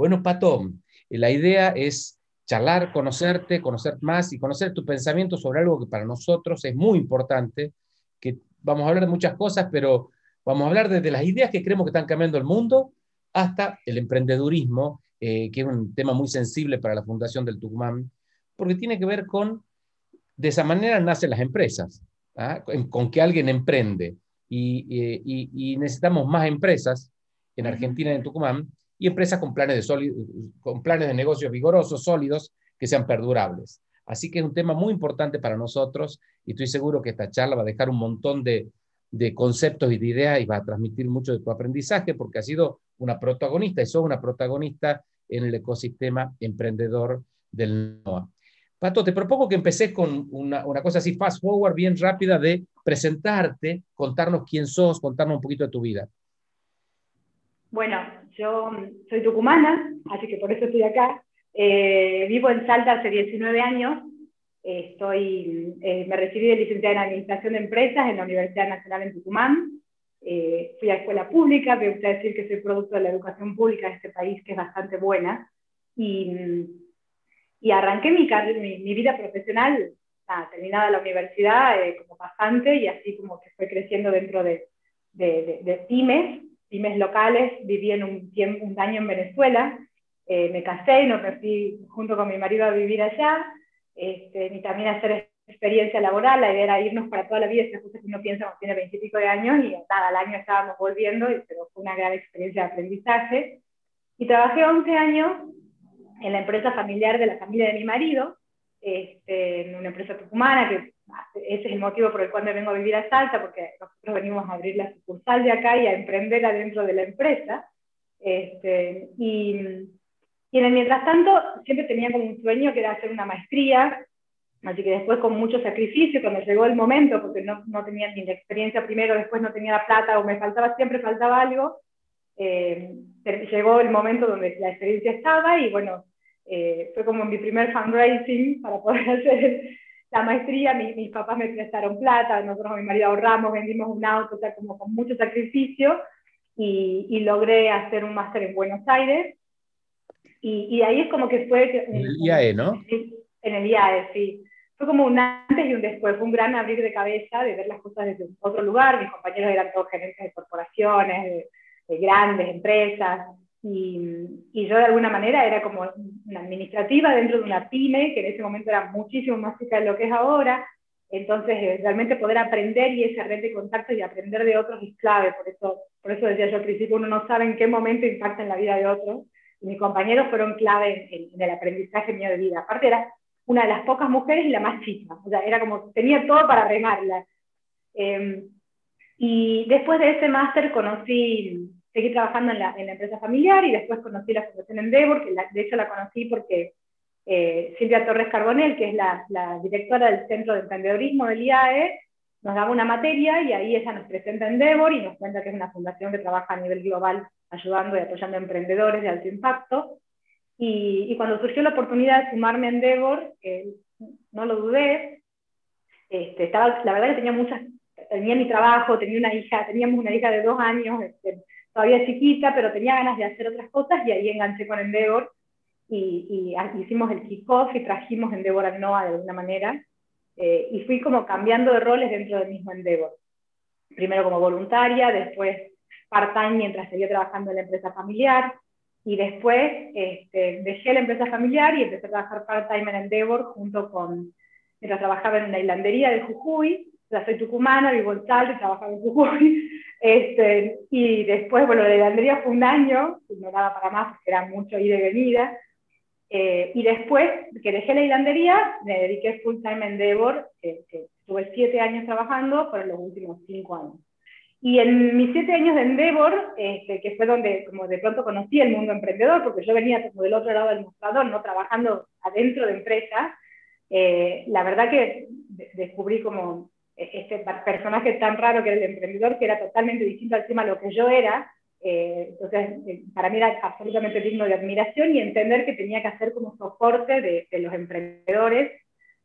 Bueno, Pato, la idea es charlar, conocerte, conocer más y conocer tu pensamiento sobre algo que para nosotros es muy importante, que vamos a hablar de muchas cosas, pero vamos a hablar desde las ideas que creemos que están cambiando el mundo hasta el emprendedurismo, eh, que es un tema muy sensible para la Fundación del Tucumán, porque tiene que ver con, de esa manera nacen las empresas, ¿ah? con, que alguien emprende. Y, necesitamos más empresas en Argentina y en Tucumán, y empresas con planes de, con planes de negocios vigorosos, sólidos, que sean perdurables. Así que es un tema muy importante para nosotros y estoy seguro que esta charla va a dejar un montón de, de conceptos y de ideas y va a transmitir mucho de tu aprendizaje porque has sido una protagonista y sos una protagonista en el ecosistema emprendedor del NOA. Pato, te propongo que empecés con una, una, cosa así fast forward, bien rápida, de presentarte, contarnos quién sos, contarnos un poquito de tu vida. Bueno, yo soy tucumana, así que por eso estoy acá. Eh, vivo en Salta hace 19 años estoy, eh, me recibí de licenciada en Administración de Empresas en la Universidad Nacional en Tucumán. Eh, fui a escuela pública, me gusta decir que soy producto de la educación pública de este país, que es bastante buena. Y, y arranqué mi, mi, vida profesional, terminada la universidad, eh, como pasante, y así como que fue creciendo dentro de, de, de, pymes, pymes locales. Viví en un, tiempo, un año en Venezuela, me casé y nos fui junto con mi marido a vivir allá este, ni también hacer experiencia laboral, la idea era irnos para toda la vida, esas cosas que uno piensa cuando tiene veintipico de años, y nada, al año estábamos volviendo, pero fue una gran experiencia de aprendizaje. Y trabajé 11 años en la empresa familiar de la familia de mi marido, este, en una empresa tucumana, que ese es el motivo por el cual me vengo a vivir a Salta, porque nosotros venimos a abrir la sucursal de acá y a emprender adentro de la empresa. Este, y y en el mientras tanto, siempre tenía como un sueño que era hacer una maestría, así que después con mucho sacrificio, cuando llegó el momento, porque no, no tenía ni la experiencia primero, después no tenía la plata o me faltaba, siempre faltaba algo, eh, llegó el momento donde la experiencia estaba y bueno, eh, fue como mi primer fundraising para poder hacer la maestría, mis, papás me prestaron plata, nosotros mi marido ahorramos, vendimos un auto, o sea, como con mucho sacrificio, y, y logré hacer un máster en Buenos Aires, y, ahí es como que fue... En el IAE, ¿no? En el IAE, sí. Fue como un antes y un después, fue un gran abrir de cabeza de ver las cosas desde otro lugar. Mis compañeros eran todos gerentes de corporaciones, de, grandes empresas, y, y, yo de alguna manera era como una administrativa dentro de una pyme, que en ese momento era muchísimo más chica de lo que es ahora. Entonces, eh, realmente poder aprender y esa red de contactos y aprender de otros es clave. Por eso, por eso decía yo al principio, uno no sabe en qué momento impacta en la vida de otros mis compañeros fueron clave en, el aprendizaje mío de vida. Aparte era una de las pocas mujeres y la más chica, o sea, era como, tenía todo para remarla. Em, y después de ese máster conocí, seguí trabajando en la, en la, empresa familiar y después conocí la Fundación Endeavor, que de hecho la conocí porque eh, Silvia Torres Carbonell, que es la, la, directora del Centro de Emprendedorismo del IAE, nos daba una materia y ahí ella nos presenta Endeavor y nos cuenta que es una fundación que trabaja a nivel global ayudando y apoyando a emprendedores de alto impacto. Y, y cuando surgió la oportunidad de sumarme a Endeavor, no lo dudé, este, estaba, la verdad que tenía muchas, tenía mi trabajo, tenía una hija, teníamos una hija de dos años, este, todavía chiquita, pero tenía ganas de hacer otras cosas y ahí enganché con Endeavor y, y hicimos el kickoff y trajimos Endeavor al NOA de alguna manera eh, y fui como cambiando de roles dentro del mismo Endeavor. Primero como voluntaria, después part-time mientras seguía trabajando en la empresa familiar, y después este, dejé la empresa familiar y empecé a trabajar part-time en Endeavor junto con, mientras trabajaba en una hilandería de Jujuy, ya soy tucumana, vivo en Salta trabajaba en Jujuy, este, y después, bueno, la hilandería fue un año, no daba para más porque era mucho ida y venida, eh, y después que dejé la hilandería, me dediqué full time a Endeavor, que, estuve siete años trabajando por los últimos cinco años. Y en mis siete años de Endeavor, este, que fue donde como de pronto conocí el mundo emprendedor, porque yo venía como del otro lado del mostrador, no trabajando adentro de empresas, eh, la verdad que descubrí como este personaje tan raro que era el emprendedor, que era totalmente distinto al tema a lo que yo era. Eh, entonces, eh, para mí era absolutamente digno de admiración y entender que tenía que hacer como soporte de, de los emprendedores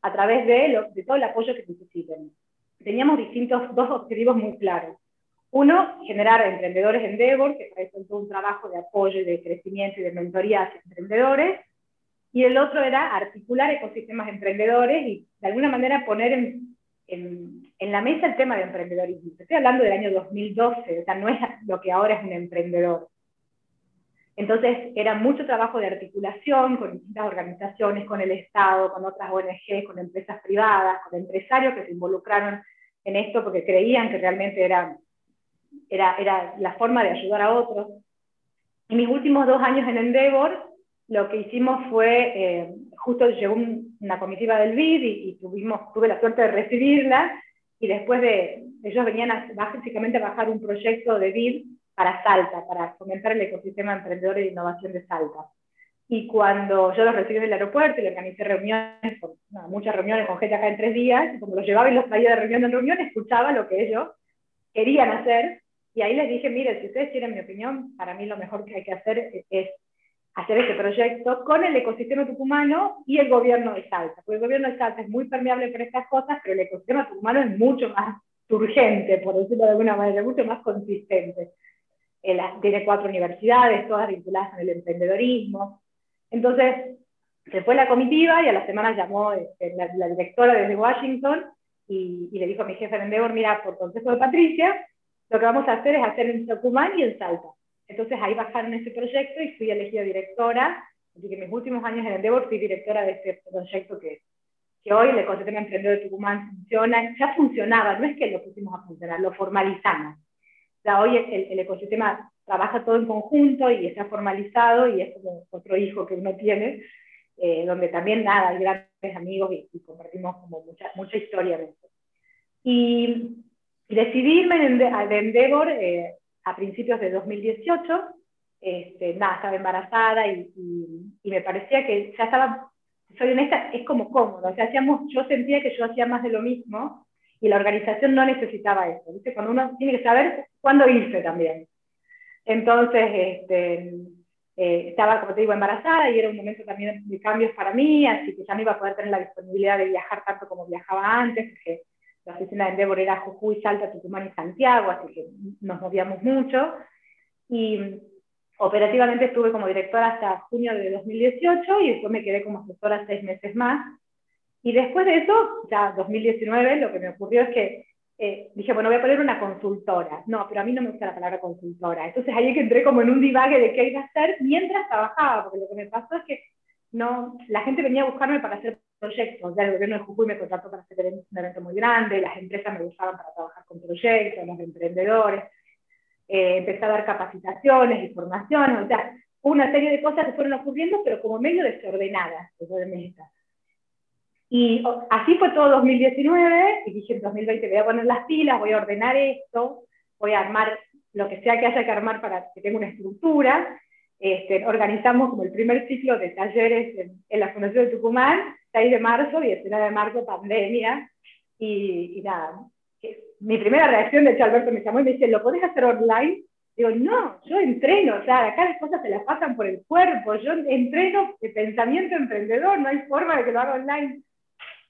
a través de, lo, de todo el apoyo que necesiten. Teníamos distintos, dos objetivos muy claros Uno, generar emprendedores Endeavor, que para todo un trabajo de apoyo y de crecimiento y de mentoría hacia emprendedores. Y el otro era articular ecosistemas emprendedores y de alguna manera poner en, en, en, la mesa el tema de emprendedorismo. Estoy hablando del año 2012, o sea, no es lo que ahora es un emprendedor. Entonces era mucho trabajo de articulación con distintas organizaciones, con el Estado, con otras ONG, con empresas privadas, con empresarios que se involucraron en esto porque creían que realmente era, era, era la forma de ayudar a otros. En mis últimos dos años en Endeavor, lo que hicimos fue, eh, justo llegó una comitiva del BID y, tuvimos, tuve la suerte de recibirla, y después de, ellos venían a, básicamente a bajar un proyecto de BID para Salta, para fomentar el ecosistema de innovación de Salta. Y cuando yo los recibí en el aeropuerto y le organicé reuniones, muchas reuniones con gente acá en tres días, y como los llevaba y los traía de reunión en reunión, escuchaba lo que ellos querían hacer. Y ahí les dije, mire, si ustedes quieren mi opinión, para mí lo mejor que hay que hacer es hacer este proyecto con el ecosistema tucumano y el gobierno de Salta. Porque el gobierno de Salta es muy permeable por estas cosas, pero el ecosistema tucumano es mucho más urgente, por decirlo de alguna manera, mucho más consistente tiene cuatro universidades, todas vinculadas con el emprendedorismo. Entonces, se fue la comitiva y a la semana llamó este, la, directora desde Washington y, le dijo a mi jefe de Endeavor, mira, por consejo de Patricia, lo que vamos a hacer es hacer en Tucumán y en Salta. Entonces ahí bajaron ese proyecto y fui elegida directora, así que mis últimos años en Endeavor fui directora de este proyecto que, que hoy el ecosistema emprendedor de Tucumán funciona, ya funcionaba, no es que lo pusimos a funcionar, lo formalizamos hoy el, ecosistema trabaja todo en conjunto y está formalizado y es como otro hijo que uno tiene, eh, donde también nada, hay grandes amigos y, compartimos como mucha, mucha historia de eso. Y, decidirme en, de Endeavor eh, a principios de 2018, este, nada, estaba embarazada y, y, me parecía que ya estaba, soy honesta, es como cómodo, o sea, hacíamos, yo sentía que yo hacía más de lo mismo y la organización no necesitaba eso. ¿viste? Cuando uno tiene que saber cuándo irse también. Entonces, este, eh, estaba, como te digo, embarazada y era un momento también de cambios para mí, así que ya no iba a poder tener la disponibilidad de viajar tanto como viajaba antes, porque la oficina de Endeavor era Jujuy, Salta, Tucumán y Santiago, así que nos movíamos mucho. Y operativamente estuve como directora hasta junio de 2018 y después me quedé como asesora seis meses más. Y después de eso, ya 2019, lo que me ocurrió es que eh, dije, bueno, voy a poner una consultora. No, pero a mí no me gusta la palabra consultora. Entonces ahí que entré como en un divague de qué iba a hacer mientras trabajaba, porque lo que me pasó es que no, la gente venía a buscarme para hacer proyectos. Ya el gobierno de Jujuy me contrató para hacer un evento muy grande, las empresas me buscaban para trabajar con proyectos, los emprendedores. Eh, empecé a dar capacitaciones y formaciones, o sea, una serie de cosas que fueron ocurriendo, pero como medio desordenadas, de mesa. Y así fue todo 2019, y dije en 2020 voy a poner las pilas, voy a ordenar esto, voy a armar lo que sea que haya que armar para que tenga una estructura. Este, organizamos como el primer ciclo de talleres en, la Fundación de Tucumán, 6 de marzo y el 9 de marzo pandemia. Y, nada, mi primera reacción, de hecho Alberto me llamó y me dice, ¿lo podés hacer online? Digo, no, yo entreno, o sea, acá las cosas se las pasan por el cuerpo, yo entreno de pensamiento emprendedor, no hay forma de que lo haga online.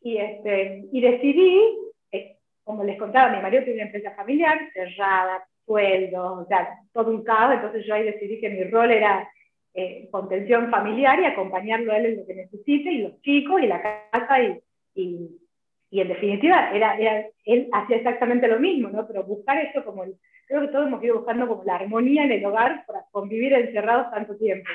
Y, este, y decidí, eh, como les contaba, mi marido tiene una empresa familiar cerrada, sueldo, o sea, todo un caos, entonces yo ahí decidí que mi rol era eh, contención familiar y acompañarlo a él en lo que necesite, y los chicos, y la casa, y, y, y en definitiva, era, era, él hacía exactamente lo mismo, ¿no? Pero buscar eso como, el, creo que todos hemos ido buscando como la armonía en el hogar para convivir encerrados tanto tiempo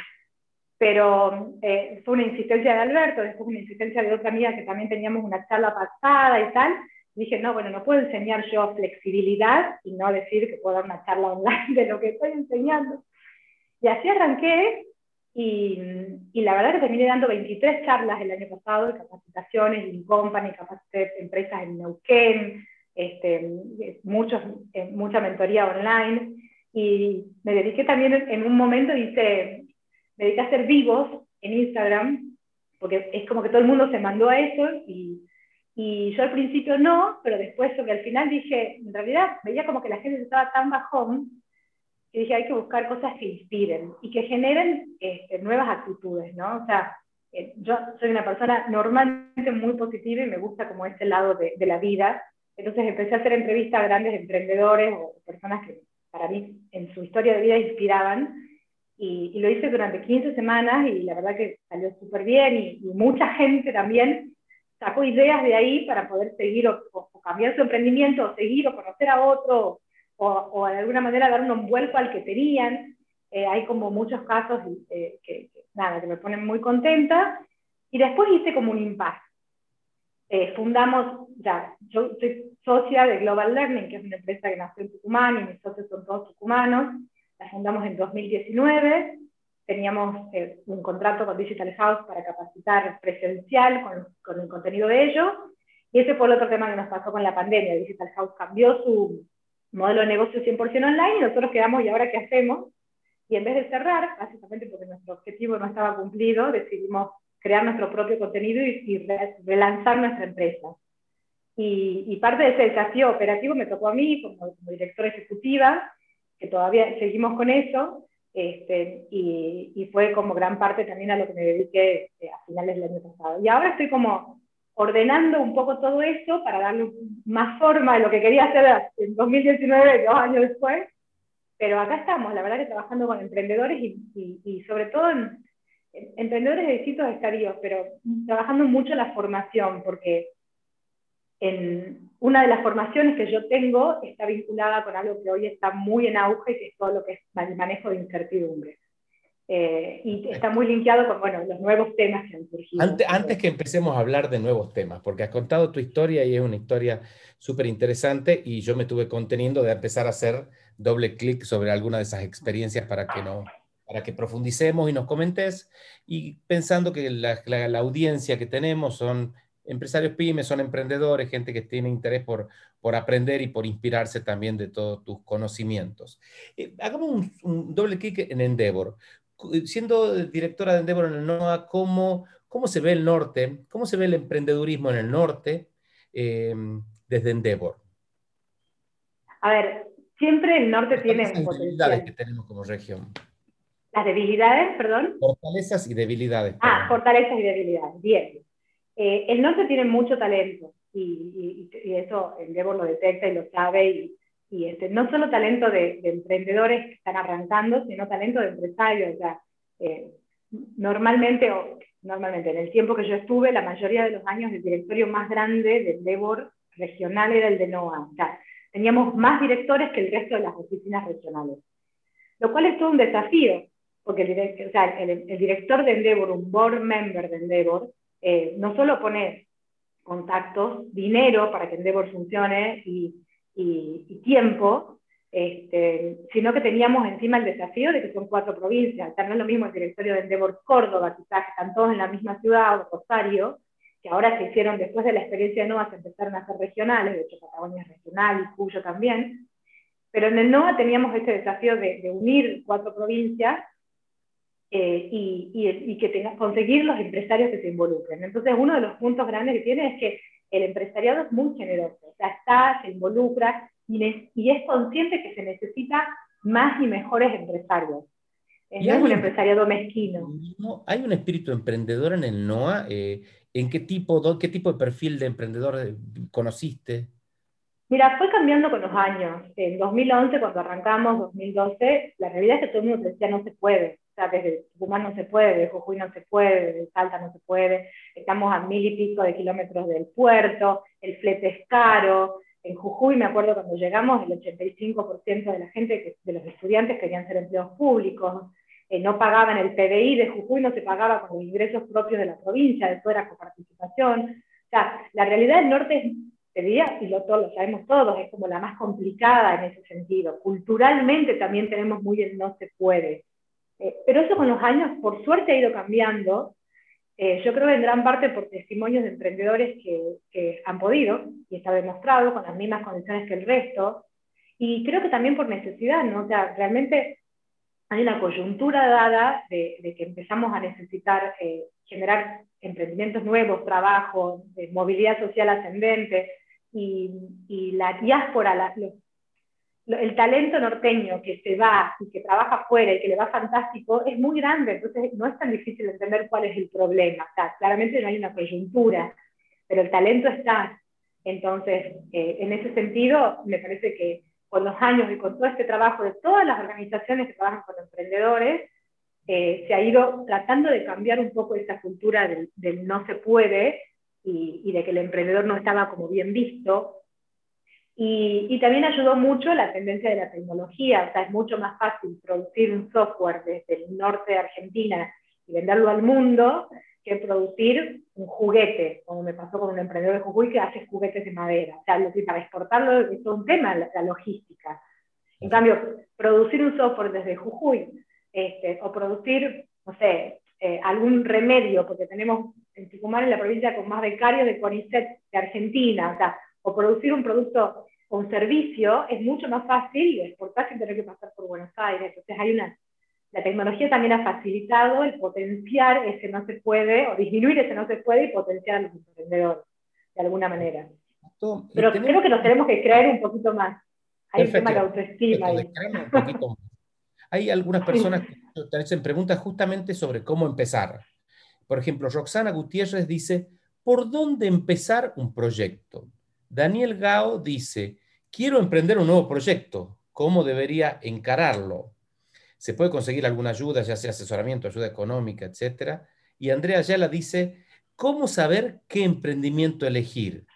pero eh, fue una insistencia de Alberto, después una insistencia de otra amiga que también teníamos una charla pasada y tal. dije, no, bueno, no puedo enseñar yo flexibilidad y no decir que puedo dar una charla online de lo que estoy enseñando. Y así arranqué y, y la verdad que terminé dando 23 charlas el año pasado de capacitaciones en Company, capacité empresas en Neuquén, este, muchos, eh, mucha mentoría online. Y me dediqué también en un momento, hice me dediqué a hacer vivos en Instagram, porque es como que todo el mundo se mandó a eso y, y yo al principio no, pero después sobre al final dije, en realidad veía como que la gente estaba tan bajón que dije hay que buscar cosas que inspiren y que generen este, nuevas actitudes, ¿no? O sea, eh, yo soy una persona normalmente muy positiva y me gusta como ese lado de, de la vida Entonces empecé a hacer entrevistas a grandes emprendedores o personas que para mí en su historia de vida inspiraban. Y, lo hice durante 15 semanas y la verdad que salió súper bien y, mucha gente también sacó ideas de ahí para poder seguir o, cambiar su emprendimiento o seguir o conocer a otro o, de alguna manera dar un vuelco al que tenían. Eh, hay como muchos casos eh, que, nada, que me ponen muy contenta. Y después hice como un impasse. Eh, fundamos, ya, yo soy socia de Global Learning, que es una empresa que nació en Tucumán y mis socios son todos tucumanos. La fundamos en 2019. Teníamos eh, un contrato con Digital House para capacitar presencial con, con el contenido de ellos. Y ese fue el otro tema que nos pasó con la pandemia. Digital House cambió su modelo de negocio 100% online y nosotros quedamos, ¿y ahora qué hacemos? Y en vez de cerrar, básicamente porque nuestro objetivo no estaba cumplido, decidimos crear nuestro propio contenido y, relanzar nuestra empresa. Y, parte de ese desafío operativo me tocó a mí como, directora ejecutiva, que todavía seguimos con eso, este, y, fue como gran parte también a lo que me dediqué eh, a finales del año pasado. Y ahora estoy como ordenando un poco todo eso para darle más forma a lo que quería hacer en 2019, dos años después. Pero acá estamos, la verdad que trabajando con emprendedores y, y sobre todo en, emprendedores de distintos estadios, pero trabajando mucho en la formación, porque en una de las formaciones que yo tengo está vinculada con algo que hoy está muy en auge, que es todo lo que es el manejo de incertidumbre. Eh, y está muy linkeado con bueno, los nuevos temas que han surgido. Antes, antes, que empecemos a hablar de nuevos temas, porque has contado tu historia y es una historia súper interesante y yo me estuve conteniendo de empezar a hacer doble clic sobre alguna de esas experiencias para que no, para que profundicemos y nos comentes, y pensando que la, audiencia que tenemos son empresarios pymes, son emprendedores, gente que tiene interés por, por aprender y por inspirarse también de todos tus conocimientos. Eh, hagamos un, doble clic en Endeavor. Siendo directora de Endeavor en el NOA, ¿cómo, cómo se ve el norte? ¿Cómo se ve el emprendedurismo en el norte eh, desde Endeavor? A ver, siempre el norte tiene potencial. que tenemos como región. Las debilidades, perdón. Fortalezas y debilidades. Ah, fortalezas y debilidades, bien. Eh, el norte tiene mucho talento y, eso el Debo lo detecta y lo sabe y, este, no solo talento de, emprendedores que están arrancando, sino talento de empresarios. O sea, eh, normalmente, o, normalmente, en el tiempo que yo estuve, la mayoría de los años el directorio más grande del Debor regional era el de NOA. O sea, teníamos más directores que el resto de las oficinas regionales. Lo cual es todo un desafío, porque el, director de Endeavor, un board member de Endeavor, eh, no solo pone contactos, dinero para que Endeavor funcione y, tiempo, este, sino que teníamos encima el desafío de que son cuatro provincias. O no es lo mismo el directorio de Endeavor Córdoba, quizás están todos en la misma ciudad, o Rosario, que ahora se hicieron, después de la experiencia de NOVA, se empezaron a hacer regionales, de hecho Patagonia es regional y Cuyo también, pero en el NOVA teníamos este desafío de, de unir cuatro provincias eh, y, y, que tenga, conseguir los empresarios que se involucren. Entonces, uno de los puntos grandes que tiene es que el empresariado es muy generoso, o sea, está, se involucra y, y es consciente que se necesita más y mejores empresarios. Eh, no es un empresariado mezquino. ¿Hay un espíritu emprendedor en el NOA? Eh, ¿En qué tipo, qué tipo de perfil de emprendedor conociste? Mira, fue cambiando con los años. En 2011, cuando arrancamos, 2012, la realidad es que todo el mundo decía no se puede desde Tucumán no se puede, de Jujuy no se puede, de Salta no se puede, estamos a mil y pico de kilómetros del puerto, el flete es caro, en Jujuy me acuerdo cuando llegamos el 85% de la gente, de los estudiantes querían ser empleados públicos, eh, no pagaban el PDI de Jujuy, no se pagaba con los ingresos propios de la provincia, eso era coparticipación. O sea, la realidad del norte te diría, y lo, lo sabemos todos, es como la más complicada en ese sentido. Culturalmente también tenemos muy el no se puede. Eh, pero eso con los años, por suerte, ha ido cambiando. Eh, yo creo en gran parte por testimonios de emprendedores que, han podido, y está demostrado, con las mismas condiciones que el resto, y creo que también por necesidad, ¿no? O sea, realmente hay una coyuntura dada de, que empezamos a necesitar eh, generar emprendimientos nuevos, trabajo, movilidad social ascendente, y, la diáspora, los el talento norteño que se va y que trabaja afuera y que le va fantástico es muy grande, entonces no es tan difícil entender cuál es el problema. claramente no hay una coyuntura, pero el talento está. Entonces, eh, en ese sentido, me parece que con los años y con todo este trabajo de todas las organizaciones que trabajan con emprendedores, eh, se ha ido tratando de cambiar un poco esa cultura del, no se puede y, y, de que el emprendedor no estaba como bien visto. Y, y, también ayudó mucho la tendencia de la tecnología, o sea, es mucho más fácil producir un software desde el norte de Argentina y venderlo al mundo que producir un juguete, como me pasó con un emprendedor de Jujuy que hace juguetes de madera. O sea, lo que para exportarlo es todo un tema, la, logística. En cambio, producir un software desde Jujuy, este, o producir, no sé, eh, algún remedio, porque tenemos en Tucumán, en la provincia, con más becarios de CONICET de Argentina, o sea, o producir un producto o un servicio, es mucho más fácil y exportar sin tener que pasar por Buenos Aires. Entonces hay una la tecnología también ha facilitado el potenciar ese no se puede, o disminuir ese no se puede y potenciar a los emprendedores, de alguna manera. Pero creo que nos tenemos que creer un poquito más. Hay un tema de autoestima. Hay algunas personas que te hacen preguntas justamente sobre cómo empezar. Por ejemplo, Roxana Gutiérrez dice, ¿por dónde empezar un proyecto? Daniel Gao dice, quiero emprender un nuevo proyecto, ¿cómo debería encararlo? se puede conseguir alguna ayuda, ya sea asesoramiento, ayuda económica, etc. Y Andrea Ayala dice, ¿cómo saber qué emprendimiento elegir?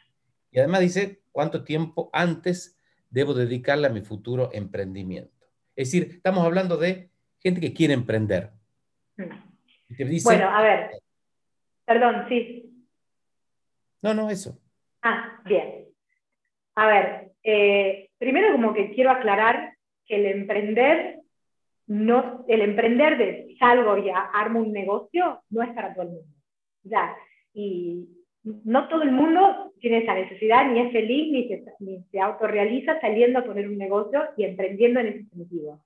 Y además dice, ¿cuánto tiempo antes debo dedicarle a mi futuro emprendimiento? Es decir, estamos hablando de gente que quiere emprender. bueno, a ver, perdón, sí. No, no, eso. Ah, bien. A ver, eh, primero como que quiero aclarar que el emprender no, el emprender de salgo y armo un negocio no es para todo el mundo. Ya, y no todo el mundo tiene esa necesidad, ni es feliz, ni se, ni se autorrealiza saliendo a poner un negocio y emprendiendo en ese sentido.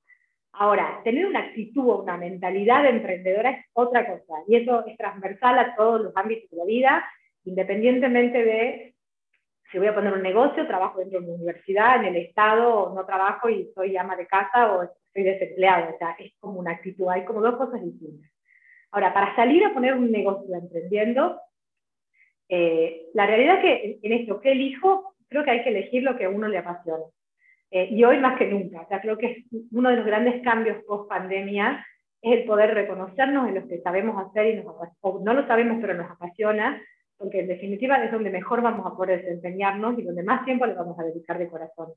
Ahora, tener una actitud o una mentalidad emprendedora es otra cosa, y eso es transversal a todos los ámbitos de la vida, independientemente de si voy a poner un negocio, trabajo dentro de una universidad, en el Estado, no trabajo y soy ama de casa o estoy desempleado. O sea, es como una actitud, hay como dos cosas distintas. Ahora, para salir a poner un negocio emprendiendo, eh, la realidad es que en esto que elijo, creo que hay que elegir lo que a uno le apasiona. Eh, y hoy más que nunca, o sea, creo que es uno de los grandes cambios post pandemia es el poder reconocernos en lo que sabemos hacer y nos, o no lo sabemos pero nos apasiona porque en definitiva es donde mejor vamos a poder desempeñarnos y donde más tiempo le vamos a dedicar de corazón.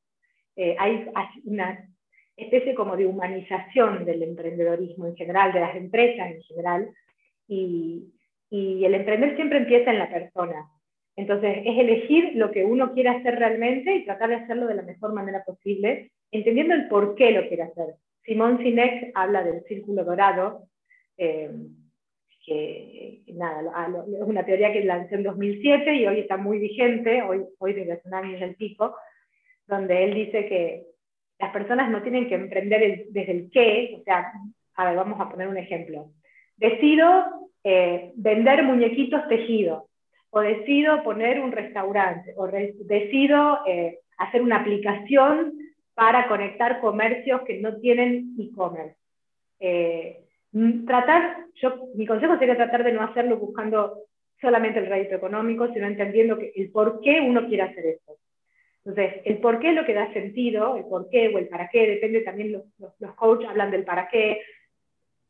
Eh, hay, una especie como de humanización del emprendedorismo en general, de las empresas en general, y, y el emprender siempre empieza en la persona. Entonces, es elegir lo que uno quiere hacer realmente y tratar de hacerlo de la mejor manera posible, entendiendo el por qué lo quiere hacer. Simón Sinek habla del círculo dorado, eh, que nada, es una teoría que lancé en 2007 y hoy está muy vigente, hoy, hoy desde un año el pico, donde él dice que las personas no tienen que emprender desde el qué, o sea, a ver, vamos a poner un ejemplo. Decido eh, vender muñequitos tejidos, o decido poner un restaurante, o decido eh, hacer una aplicación para conectar comercios que no tienen e-commerce. Eh, tratar, yo, mi consejo sería tratar de no hacerlo buscando solamente el rédito económico, sino entendiendo que el por qué uno quiere hacer esto. Entonces, el por qué es lo que da sentido, el por qué o el para qué, depende también, los, los, coaches hablan del para qué.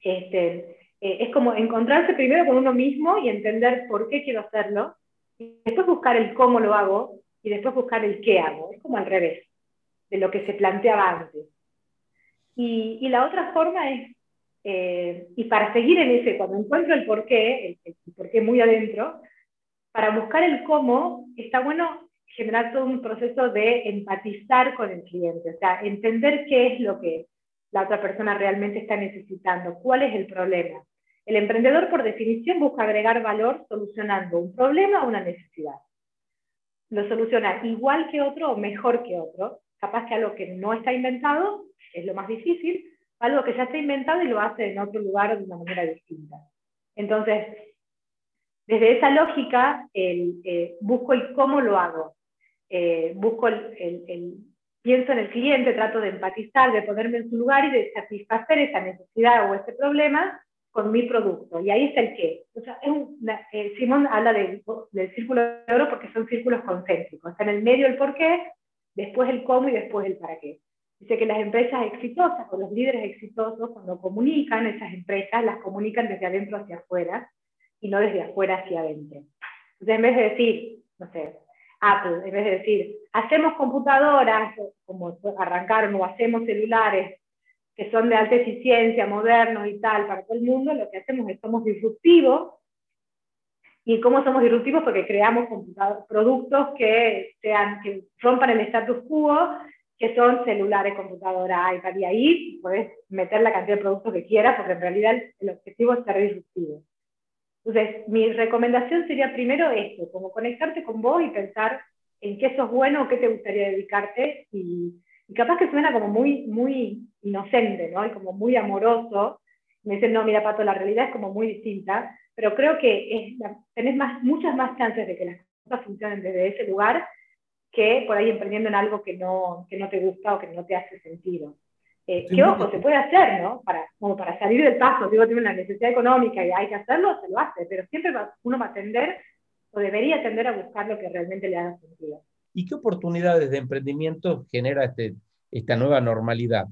Este, eh, es como encontrarse primero con uno mismo y entender por qué quiero hacerlo, y después buscar el cómo lo hago, y después buscar el qué hago. Es como al revés de lo que se planteaba antes. Y, y la otra forma es eh, y para seguir en ese, cuando encuentro el porqué, el, el porqué muy adentro, para buscar el cómo, está bueno generar todo un proceso de empatizar con el cliente, o sea, entender qué es lo que la otra persona realmente está necesitando, cuál es el problema. El emprendedor, por definición, busca agregar valor solucionando un problema o una necesidad. Lo soluciona igual que otro o mejor que otro. Capaz que algo que no está inventado es lo más difícil, algo que ya está inventado y lo hace en otro lugar de una manera distinta. Entonces, desde esa lógica, eh, busco el cómo lo hago. Eh, busco el, pienso en el cliente, trato de empatizar, de ponerme en su lugar y de satisfacer esa necesidad o ese problema con mi producto. Y ahí está el qué. O sea, eh, Simón habla del, círculo de oro porque son círculos concéntricos. Está en el medio el por qué, después el cómo y después el para qué. Dice que las empresas exitosas o los líderes exitosos, cuando comunican, esas empresas las comunican desde adentro hacia afuera y no desde afuera hacia adentro. Entonces, en vez de decir, no sé, Apple, en vez de decir, hacemos computadoras, como arrancaron, o hacemos celulares que son de alta eficiencia, modernos y tal, para todo el mundo, lo que hacemos es somos disruptivos. ¿Y cómo somos disruptivos? Porque creamos productos que, sean, que rompan el status quo, que son celulares, computadoras, iPad, y ahí puedes meter la cantidad de productos que quieras, porque en realidad el objetivo es ser disruptivo. Entonces, mi recomendación sería primero esto, como conectarte con vos y pensar en qué sos bueno qué te gustaría dedicarte y, capaz que suena como muy, muy inocente, ¿no? Y como muy amoroso. Me dicen, no, mira, Pato, la realidad es como muy distinta, pero creo que tenés más, muchas más chances de que las cosas funcionen desde ese lugar que por ahí emprendiendo en algo que no, que no te gusta o que no te hace sentido. Eh, que ojo, se puede hacer, ¿no? Para, como para salir del paso, digo, tiene una necesidad económica y hay que hacerlo, se lo hace, pero siempre uno va a tender o debería tender a buscar lo que realmente le haga sentido. ¿Y qué oportunidades de emprendimiento genera este, esta nueva normalidad?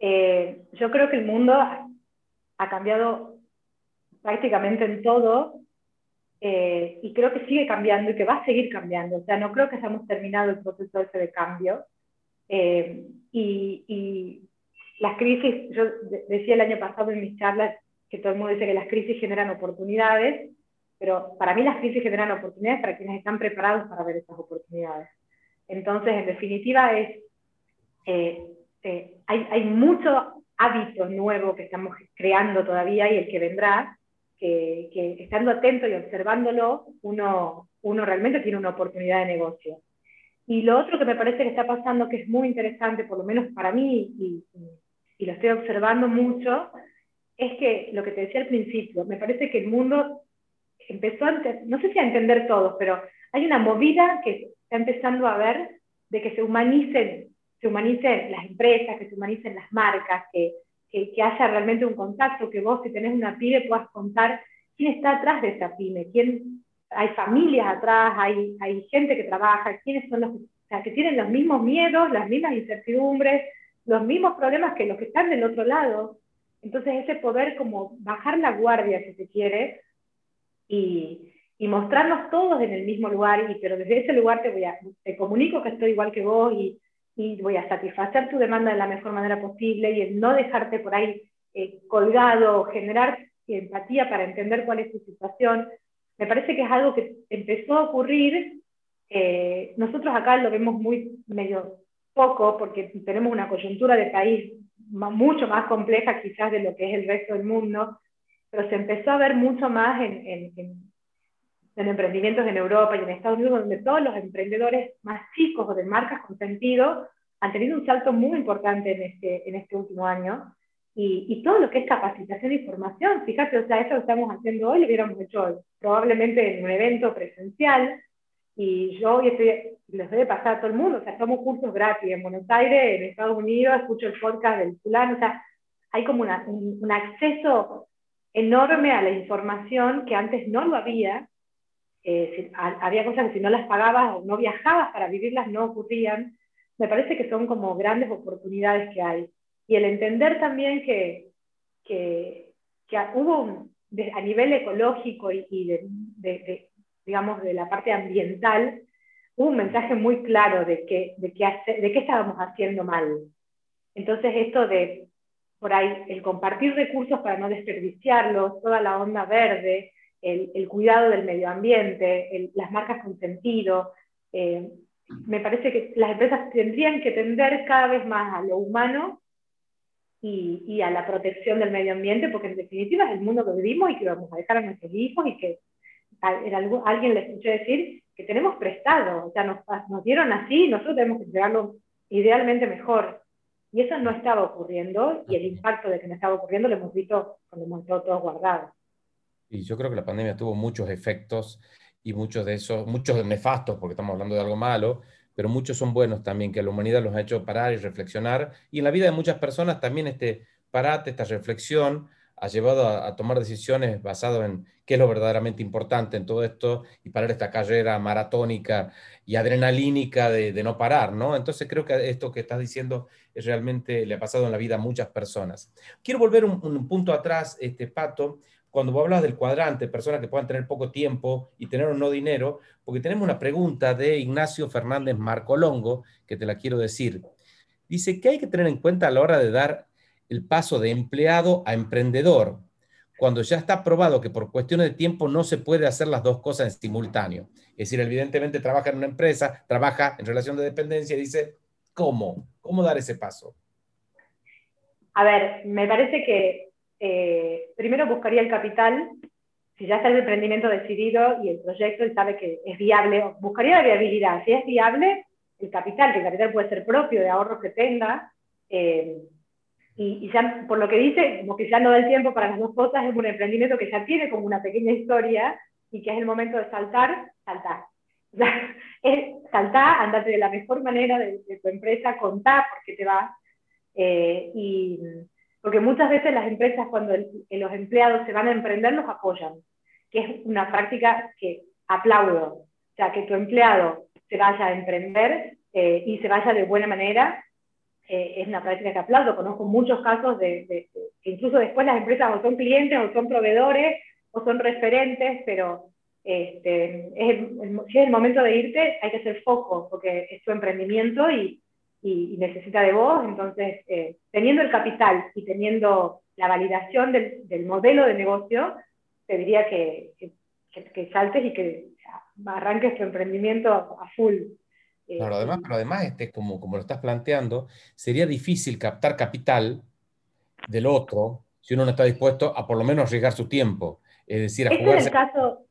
Eh, yo creo que el mundo ha cambiado prácticamente en todo eh, y creo que sigue cambiando y que va a seguir cambiando. O sea, no creo que hayamos terminado el proceso ese de cambio. Eh, y, las crisis, yo decía el año pasado en mis charlas que todo el mundo dice que las crisis generan oportunidades, pero para mí las crisis generan oportunidades para quienes están preparados para ver esas oportunidades. Entonces, en definitiva, es, eh, eh, hay, hay mucho hábito nuevo que estamos creando todavía y el que vendrá, que, estando atento y observándolo, uno, uno realmente tiene una oportunidad de negocio. Y lo otro que me parece que está pasando, que es muy interesante, por lo menos para mí, y, y, lo estoy observando mucho, es que lo que te decía al principio, me parece que el mundo empezó a, no sé si a entender todos, pero hay una movida que está empezando a ver de que se humanicen, se humanicen las empresas, que se humanicen las marcas, que, que, que haya realmente un contacto, que vos si tenés una pyme puedas contar quién está atrás de esa pyme, quién, hay familias atrás, hay, hay gente que trabaja, quiénes son los que tienen los mismos miedos, las mismas incertidumbres, los mismos problemas que los que están del otro lado. Entonces ese poder como bajar la guardia, si se quiere, y, y mostrarnos todos en el mismo lugar, y, pero desde ese lugar te, voy a, te comunico que estoy igual que vos y, y voy a satisfacer tu demanda de la mejor manera posible y el no dejarte por ahí eh, colgado, generar empatía para entender cuál es tu situación, me parece que es algo que empezó a ocurrir. Eh, nosotros acá lo vemos muy medio poco porque tenemos una coyuntura de país mucho más compleja quizás de lo que es el resto del mundo, pero se empezó a ver mucho más en, en, en, emprendimientos en Europa y en Estados Unidos, donde todos los emprendedores más chicos o de marcas con sentido han tenido un salto muy importante en este, en este último año y, todo lo que es capacitación y formación. Fíjate, o sea, eso que estamos haciendo hoy lo hubiéramos hecho probablemente en un evento presencial, y yo hoy estoy, les debe pasar a todo el mundo, o sea, somos cursos gratis en Buenos Aires, en Estados Unidos, escucho el podcast del fulano, o sea, hay como un, un, acceso enorme a la información que antes no lo había, eh, había cosas que si no las pagabas o no viajabas para vivirlas no ocurrían, me parece que son como grandes oportunidades que hay y el entender también que, que, hubo a nivel ecológico y, de, digamos, de la parte ambiental, hubo un mensaje muy claro de, que, de, que de qué estábamos haciendo mal. Entonces esto de, por ahí, el compartir recursos para no desperdiciarlos, toda la onda verde, el, cuidado del medio ambiente, las marcas con sentido, eh, me parece que las empresas tendrían que tender cada vez más a lo humano y, y, a la protección del medio ambiente, porque en definitiva es el mundo que vivimos y que vamos a dejar a nuestros hijos y que alguien le escuché decir que tenemos prestado, o sea, nos, nos dieron así, nosotros tenemos que entregarlo idealmente mejor. Y eso no estaba ocurriendo y el impacto de que no estaba ocurriendo lo hemos visto cuando hemos estado todos guardados. Y yo creo que la pandemia tuvo muchos efectos y muchos de esos, muchos nefastos, porque estamos hablando de algo malo, pero muchos son buenos también, que la humanidad los ha hecho parar y reflexionar. Y en la vida de muchas personas también este parate, esta reflexión, ha llevado a, tomar decisiones basadas en qué es lo verdaderamente importante en todo esto y parar esta carrera maratónica y adrenalínica de, no parar, ¿no? Entonces creo que esto que estás diciendo es realmente le ha pasado en la vida a muchas personas. Quiero volver un, un punto atrás, este Pato, cuando vos hablas del cuadrante, personas que puedan tener poco tiempo y tener o no dinero, porque tenemos una pregunta de Ignacio Fernández Marcolongo, que te la quiero decir. Dice, ¿qué hay que tener en cuenta a la hora de dar el paso de empleado a emprendedor? Cuando ya está probado que por cuestiones de tiempo no se puede hacer las dos cosas en simultáneo. Es decir, evidentemente trabaja en una empresa, trabaja en relación de dependencia y dice, ¿cómo? ¿Cómo dar ese paso? A ver, me parece que eh, primero buscaría el capital, si ya está el emprendimiento decidido y el proyecto y sabe que es viable, buscaría la viabilidad, si es viable, el capital, que el capital puede ser propio de ahorros que tenga, eh, y, ya por lo que dice, como que ya no da el tiempo para las dos cosas, es un emprendimiento que ya tiene como una pequeña historia y que es el momento de saltar, saltar. es saltar, andate de la mejor manera de, tu empresa, contá por qué te vas, eh, y porque muchas veces las empresas cuando los empleados se van a emprender los apoyan, que es una práctica que aplaudo. O sea, que tu empleado se vaya a emprender eh, y se vaya de buena manera, eh, es una práctica que aplaudo. Conozco muchos casos de, que incluso después las empresas o son clientes o son proveedores o son referentes, pero este, si es el momento de irte, hay que hacer foco, porque es tu emprendimiento y, y, necesita de vos, entonces eh, teniendo el capital y teniendo la validación del, del modelo de negocio, te diría que, que, saltes y que arranques tu emprendimiento a full. Eh, claro, además, pero además, este, como, como lo estás planteando, sería difícil captar capital del otro si uno no está dispuesto a por lo menos arriesgar su tiempo. Es decir, a este Es el caso,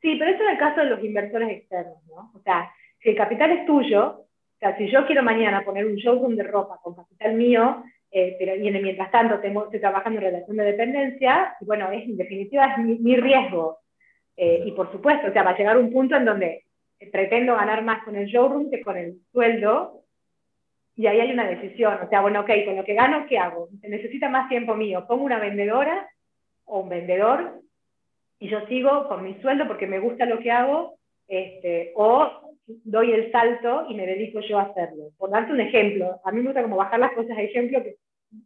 sí, pero esto es el caso de los inversores externos, ¿no? O sea, si el capital es tuyo, o sea, si yo quiero mañana poner un showroom de ropa con capital mío, eh, pero y en mientras tanto tengo, estoy trabajando en relación de dependencia, y bueno, es, en definitiva es mi, riesgo. Eh, y por supuesto, o sea, va a llegar un punto en donde pretendo ganar más con el showroom que con el sueldo, y ahí hay una decisión. O sea, bueno, ok, con lo que gano, ¿qué hago? Se necesita más tiempo mío. Pongo una vendedora o un vendedor y yo sigo con mi sueldo porque me gusta lo que hago, este, o doy el salto y me dedico yo a hacerlo. Por darte un ejemplo, a mí me gusta como bajar las cosas a ejemplo, que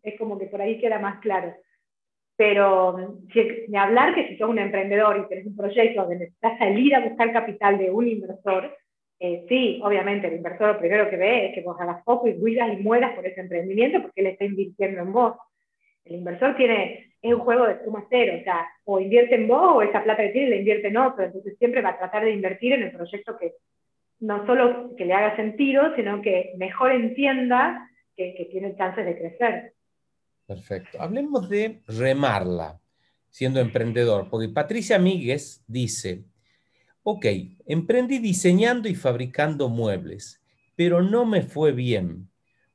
es como que por ahí queda más claro. Pero ni hablar que si sos un emprendedor y tenés un proyecto donde necesitas salir a buscar capital de un inversor, eh, sí, obviamente el inversor lo primero que ve es que vos hagas poco y cuidas y mueras por ese emprendimiento porque él está invirtiendo en vos. El inversor tiene, es un juego de suma cero, o sea, o invierte en vos o esa plata que tiene la invierte en otro, entonces siempre va a tratar de invertir en el proyecto que, no solo que le haga sentido, sino que mejor entienda que, tiene chances de crecer. Perfecto. Hablemos de remarla siendo emprendedor, porque Patricia Míguez dice, ok, emprendí diseñando y fabricando muebles, pero no me fue bien.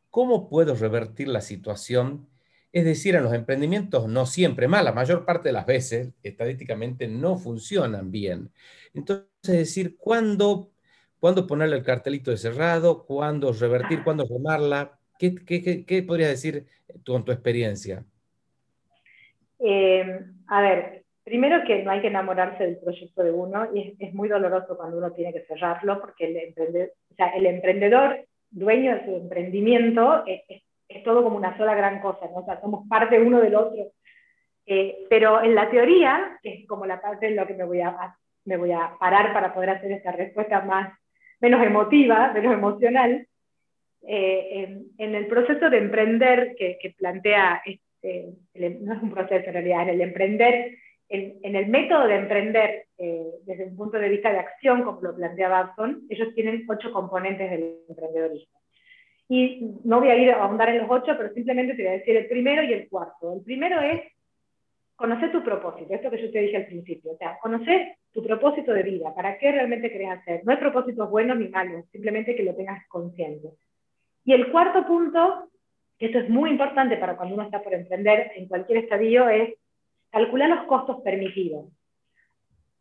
¿Cómo puedo revertir la situación? Es decir, en los emprendimientos no siempre, más la mayor parte de las veces, estadísticamente no funcionan bien. Entonces, es decir, ¿cuándo ¿Cuándo ponerle el cartelito de cerrado? ¿Cuándo revertir? ¿Cuándo remarla? ¿Qué, qué, qué, podrías decir tú en tu experiencia? Eh, a ver, primero que no hay que enamorarse del proyecto de uno y es, muy doloroso cuando uno tiene que cerrarlo porque el, emprendedor, o sea, el emprendedor, dueño de su emprendimiento, es, todo como una sola gran cosa, ¿no? o sea, somos parte uno del otro. Eh, pero en la teoría, que es como la parte en la que me voy a, me voy a parar para poder hacer esta respuesta más menos emotiva, menos emocional, eh, en, el proceso de emprender que, plantea, este, no es un proceso en realidad, en el emprender, en, el método de emprender eh, desde un punto de vista de acción, como lo plantea Babson, ellos tienen ocho componentes del emprendedorismo. Y no voy a ir a ahondar en los ocho, pero simplemente te voy a decir el primero y el cuarto. El primero es conocer tu propósito, esto que yo te dije al principio, o sea, conocer tu propósito de vida, para qué realmente querés hacer. No hay propósitos buenos ni malos, simplemente que lo tengas consciente. Y el cuarto punto, que esto es muy importante para cuando uno está por emprender en cualquier estadio, es calcular los costos permitidos.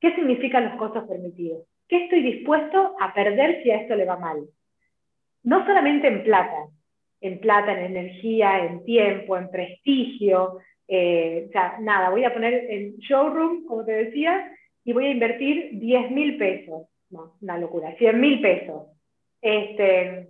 ¿Qué significan los costos permitidos? ¿Qué estoy dispuesto a perder si a esto le va mal? No solamente en plata, en plata, en energía, en tiempo, en prestigio, Eh, o sea, nada, voy a poner el showroom, como te decía, y voy a invertir 10 mil pesos. No, una locura, 100 mil pesos. Este,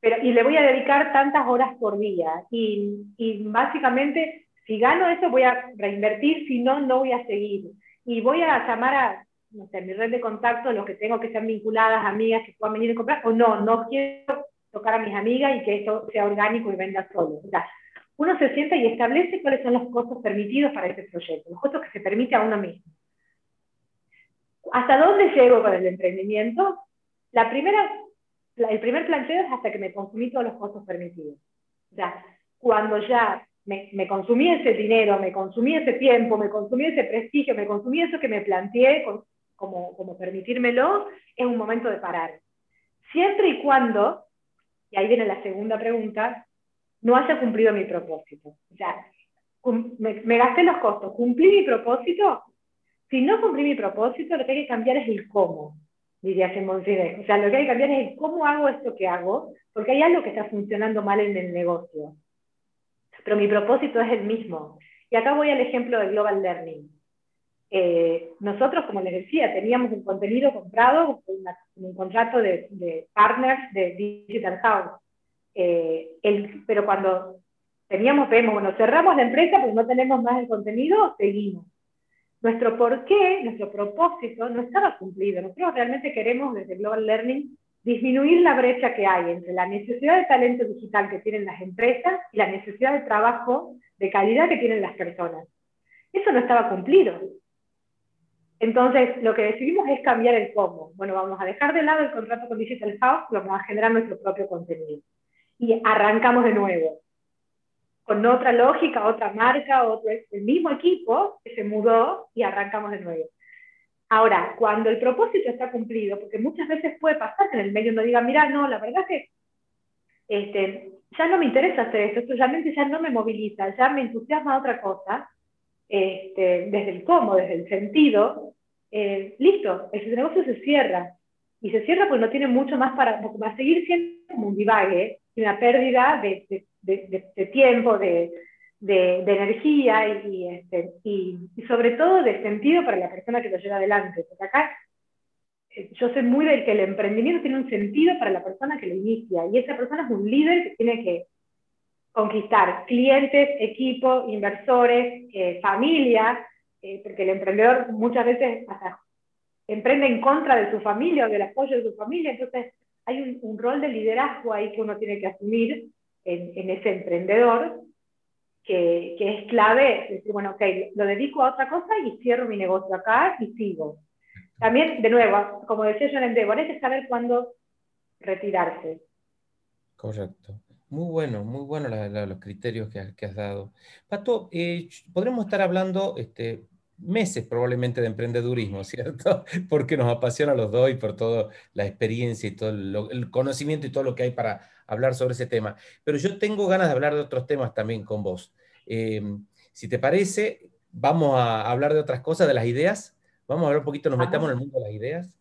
pero, y le voy a dedicar tantas horas por día. Y, y básicamente, si gano eso, voy a reinvertir, si no, no voy a seguir. Y voy a llamar a, no sé, mi red de contacto, los que tengo que sean vinculadas, amigas que puedan venir a comprar, o no, no quiero tocar a mis amigas y que eso sea orgánico y venda solo. O sea, uno se sienta y establece cuáles son los costos permitidos para ese proyecto, los costos que se permite a uno mismo. ¿Hasta dónde llego con el emprendimiento? La primera, el primer planteo es hasta que me consumí todos los costos permitidos. O sea, cuando ya me, me, consumí ese dinero, me consumí ese tiempo, me consumí ese prestigio, me consumí eso que me planteé como, como permitírmelo, es un momento de parar. Siempre y cuando, y ahí viene la segunda pregunta, no haya cumplido mi propósito. O sea, me, me gasté los costos, cumplí mi propósito, si no cumplí mi propósito, lo que hay que cambiar es el cómo, diría Simón Sinek. O sea, lo que hay que cambiar es el cómo hago esto que hago, porque hay algo que está funcionando mal en el negocio. Pero mi propósito es el mismo. Y acá voy al ejemplo de Global Learning. Eh, nosotros, como les decía, teníamos un contenido comprado, un contrato de, partners de Digital House. Eh, pero cuando teníamos, vemos, bueno, cerramos la empresa porque no tenemos más el contenido, seguimos nuestro porqué, nuestro propósito no estaba cumplido. Nosotros realmente queremos desde Global Learning disminuir la brecha que hay entre la necesidad de talento digital que tienen las empresas y la necesidad de trabajo de calidad que tienen las personas. Eso no estaba cumplido. Entonces, lo que decidimos es cambiar el cómo. Bueno, vamos a dejar de lado el contrato con Digital House, vamos a generar nuestro propio contenido. Y arrancamos de nuevo con otra lógica, otra marca, otro, el mismo equipo que se mudó y arrancamos de nuevo. Ahora, cuando el propósito está cumplido, porque muchas veces puede pasar que en el medio uno diga, mira, no, la verdad es que este, ya no me interesa hacer esto, esto realmente ya no me moviliza, ya me entusiasma otra cosa, este, desde el cómo, desde el sentido, eh, listo, ese negocio se cierra. Y se cierra porque no tiene mucho más para, va a seguir siendo como un divague y una pérdida de, tiempo, de, energía este, y, y, sobre todo de sentido para la persona que lo lleva adelante. Porque acá eh, yo sé muy del que el emprendimiento tiene un sentido para la persona que lo inicia. Y esa persona es un líder que tiene que conquistar clientes, equipo, inversores, eh, eh, porque el emprendedor muchas veces emprende en contra de su familia o del apoyo de su familia, entonces hay un, un, rol de liderazgo ahí que uno tiene que asumir en, ese emprendedor que, que, es clave, decir, bueno, ok, lo dedico a otra cosa y cierro mi negocio acá y sigo. También, de nuevo, como decía yo en Endeavor, hay que saber cuándo retirarse. Correcto. Muy bueno, muy bueno los criterios que, que, has dado. Pato, eh, podremos estar hablando este, meses probablemente de emprendedurismo, ¿cierto? Porque nos apasiona a los dos y por toda la experiencia y todo el conocimiento y todo lo que hay para hablar sobre ese tema. Pero yo tengo ganas de hablar de otros temas también con vos. Em, si te parece, vamos a hablar de otras cosas, de las ideas. Vamos a hablar un poquito, nos metamos en el mundo de las ideas.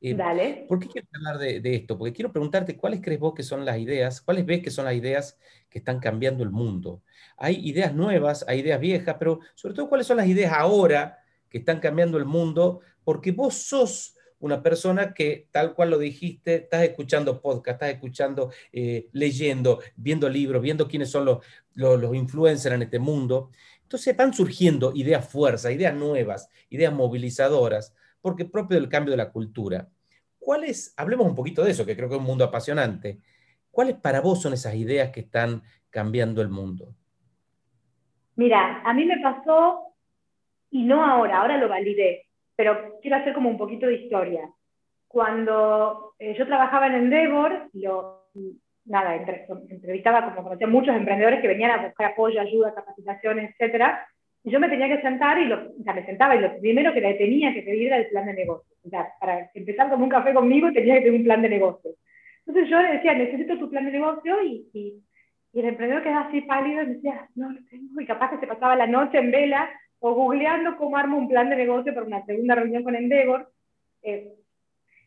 Em, Dale. ¿Por qué quiero hablar de, de, esto? Porque quiero preguntarte cuáles crees vos que son las ideas, cuáles ves que son las ideas que están cambiando el mundo. Hay ideas nuevas, hay ideas viejas, pero sobre todo cuáles son las ideas ahora que están cambiando el mundo, porque vos sos una persona que, tal cual lo dijiste, estás escuchando podcast, estás escuchando, eh, leyendo, viendo libros, viendo quiénes son los, los, influencers en este mundo. Entonces van surgiendo ideas fuerzas, ideas nuevas, ideas movilizadoras, porque propio del cambio de la cultura. ¿Cuáles, hablemos un poquito de eso, que creo que es un mundo apasionante, ¿cuáles para vos son esas ideas que están cambiando el mundo? Mira, a mí me pasó, y no ahora, ahora lo validé, pero quiero hacer como un poquito de historia. Cuando eh, yo trabajaba en Endeavor, lo, nada, entrevistaba, como conocía muchos emprendedores que venían a buscar apoyo, ayuda, capacitaciones, etcétera, y yo me tenía que sentar y lo, o sea, me sentaba y lo primero que le tenía que pedir era el plan de negocio. O sea, para empezar como un café conmigo tenía que tener un plan de negocio. Entonces yo le decía, necesito tu plan de negocio y, y, y el emprendedor quedaba así pálido y me decía, no lo tengo, y capaz que se pasaba la noche en vela o googleando cómo armo un plan de negocio para una segunda reunión con Endeavor. Eh,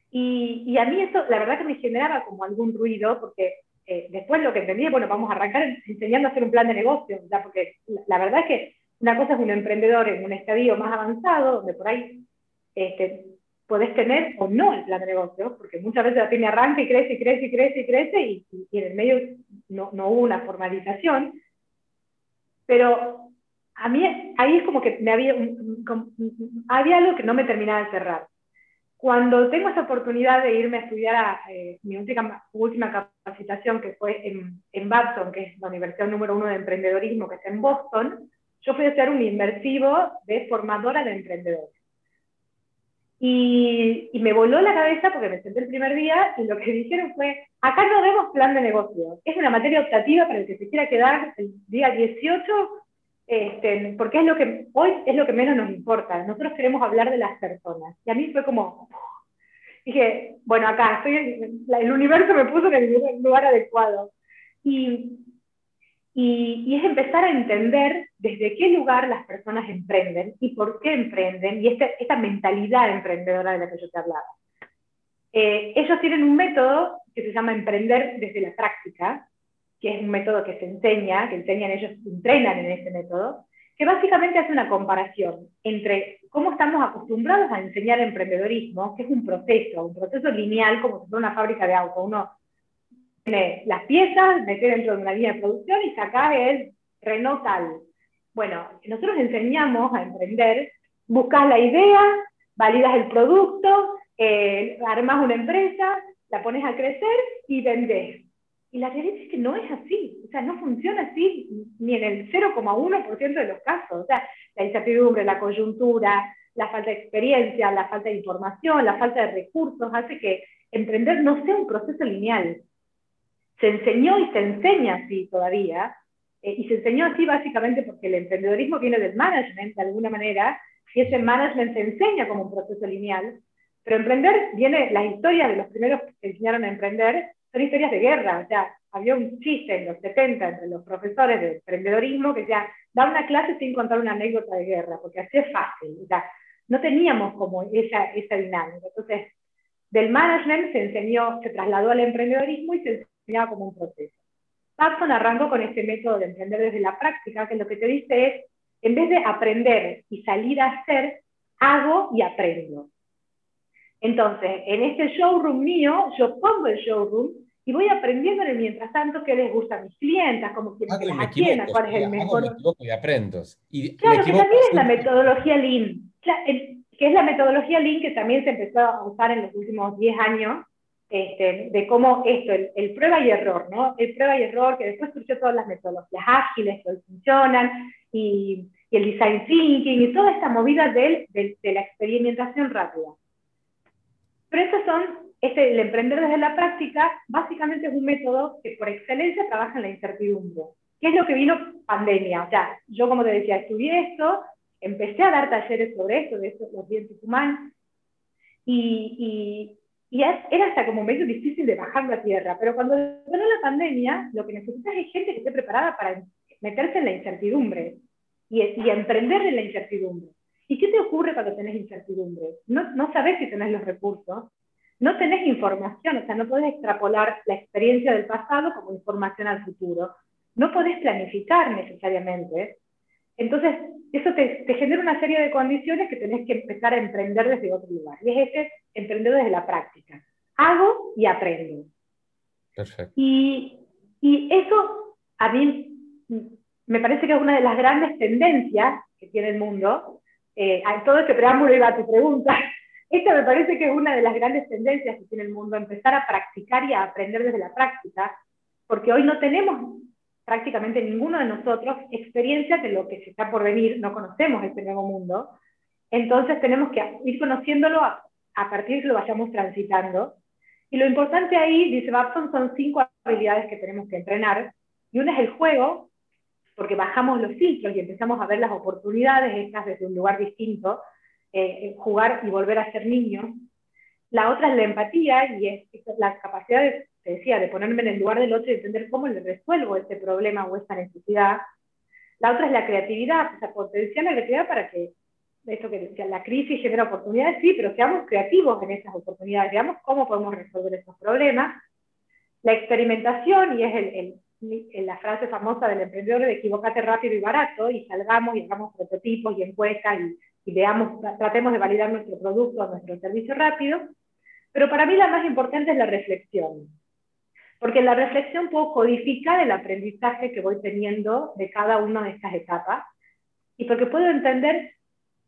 y, y, a mí eso, la verdad que me generaba como algún ruido, porque eh, después lo que entendí, bueno, vamos a arrancar enseñando a hacer un plan de negocio, porque la, verdad es que Una cosa es un emprendedor en un estadio más avanzado, donde por ahí este, podés tener o no el plan de negocio, porque muchas veces la tiene arranca y crece y crece y crece y crece y, y en el medio no, no, hubo una formalización. Pero a mí ahí es como que me había, había algo que no me terminaba de cerrar. Cuando tengo esa oportunidad de irme a estudiar a eh, mi última, última capacitación, que fue en, en Babson, que es la universidad número uno de emprendedorismo, que está en Boston, yo fui a hacer un inmersivo de formadora de emprendedores. Y, y, me voló la cabeza porque me senté el primer día y lo que dijeron fue, acá no vemos plan de negocio, es una materia optativa para el que se quiera quedar el día 18, este, porque es lo que, hoy es lo que menos nos importa, nosotros queremos hablar de las personas. Y a mí fue como, dije, bueno, acá, estoy, el universo me puso en el lugar adecuado. Y y, es empezar a entender desde qué lugar las personas emprenden y por qué emprenden, y este, esta mentalidad emprendedora de la que yo te hablaba. Eh, ellos tienen un método que se llama emprender desde la práctica, que es un método que se enseña, que enseñan ellos, entrenan en ese método, que básicamente hace una comparación entre cómo estamos acostumbrados a enseñar emprendedorismo, que es un proceso, un proceso lineal como si fuera una fábrica de auto. Uno las piezas, meter dentro de una línea de producción y sacar el Renault tal. Bueno, nosotros enseñamos a emprender, buscas la idea, validas el producto, eh, armas una empresa, la pones a crecer y vendés. Y la realidad es que no es así, o sea, no funciona así ni en el 0,1% de los casos. O sea, la incertidumbre, la coyuntura, la falta de experiencia, la falta de información, la falta de recursos, hace que emprender no sea un proceso lineal. Se enseñó y se enseña así todavía, eh, y se enseñó así básicamente porque el emprendedorismo viene del management de alguna manera, y ese management se enseña como un proceso lineal, pero emprender viene, las historias de los primeros que enseñaron a emprender son historias de guerra, o sea, había un chiste en los 70 entre los profesores de emprendedorismo que decía, da una clase sin contar una anécdota de guerra, porque así es fácil, o sea, no teníamos como esa, esa dinámica. Entonces, del management se enseñó, se trasladó al emprendedorismo y se como un proceso. Paxson arrancó con este método de emprender desde la práctica, que lo que te dice es, en vez de aprender y salir a hacer, hago y aprendo. Entonces, en este showroom mío, yo pongo el showroom y voy aprendiendo en el mientras tanto qué les gusta a mis clientas, cómo quieren que las atienda, cuál es el mejor. y aprendo. Y claro, que también es la metodología Lean, que es la metodología Lean que también se empezó a usar en los últimos 10 años, este, de cómo esto, el, prueba y error, ¿no? El prueba y error, que después surgió todas las metodologías ágiles que hoy funcionan, y, y, el design thinking, y toda esta movida de, de, la experimentación rápida. Pero estos son, este, el emprender desde la práctica, básicamente es un método que por excelencia trabaja en la incertidumbre. ¿Qué es lo que vino pandemia? O sea, yo como te decía, estudié esto, empecé a dar talleres sobre esto, de esto, los dientes humanos, y, y era hasta como medio difícil de bajar la tierra, pero cuando vino la pandemia, lo que necesitas es gente que esté preparada para meterse en la incertidumbre y, y emprender en la incertidumbre. ¿Y qué te ocurre cuando tenés incertidumbre? No, no sabes si tenés los recursos, no tenés información, o sea, no podés extrapolar la experiencia del pasado como información al futuro, no podés planificar necesariamente. Entonces, eso te, te, genera una serie de condiciones que tenés que empezar a emprender desde otro lugar. Y es ese emprender desde la práctica. Hago y aprendo. Perfecto. Y, y eso a mí me parece que es una de las grandes tendencias que tiene el mundo. Eh, todo este preámbulo iba a tu pregunta. Esta me parece que es una de las grandes tendencias que tiene el mundo, empezar a practicar y a aprender desde la práctica, porque hoy no tenemos prácticamente ninguno de nosotros experiencia de lo que se está por venir, no conocemos este nuevo mundo, entonces tenemos que ir conociéndolo a, partir de que lo vayamos transitando. Y lo importante ahí, dice Babson, son cinco habilidades que tenemos que entrenar, y una es el juego, porque bajamos los filtros y empezamos a ver las oportunidades estas desde un lugar distinto, eh, jugar y volver a ser niños. La otra es la empatía y es, es la capacidad de decía, de ponerme en el lugar del otro y entender cómo le resuelvo ese problema o esta necesidad. La otra es la creatividad, o sea, potenciar la creatividad para que, esto que decía, la crisis genera oportunidades, sí, pero seamos creativos en esas oportunidades, veamos cómo podemos resolver esos problemas. La experimentación, y es el, la frase famosa del emprendedor de equivocate rápido y barato y salgamos y hagamos prototipos y encuestas y, y veamos, tratemos de validar nuestro producto o nuestro servicio rápido. Pero para mí la más importante es la reflexión. Porque en la reflexión puedo codificar el aprendizaje que voy teniendo de cada una de estas etapas y porque puedo entender,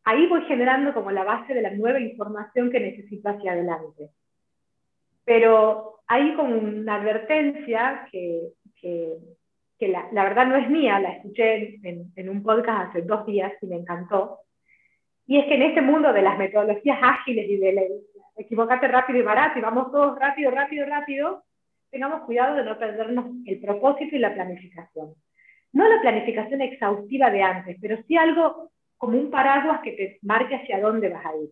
ahí voy generando como la base de la nueva información que necesito hacia adelante. Pero hay como una advertencia que, que, la, la, verdad no es mía, la escuché en, en, un podcast hace dos días y me encantó. Y es que en este mundo de las metodologías ágiles y de equivocarte rápido y barato y vamos todos rápido, rápido, rápido, tengamos cuidado de no perdernos el propósito y la planificación. No la planificación exhaustiva de antes, pero sí algo como un paraguas que te marque hacia dónde vas a ir.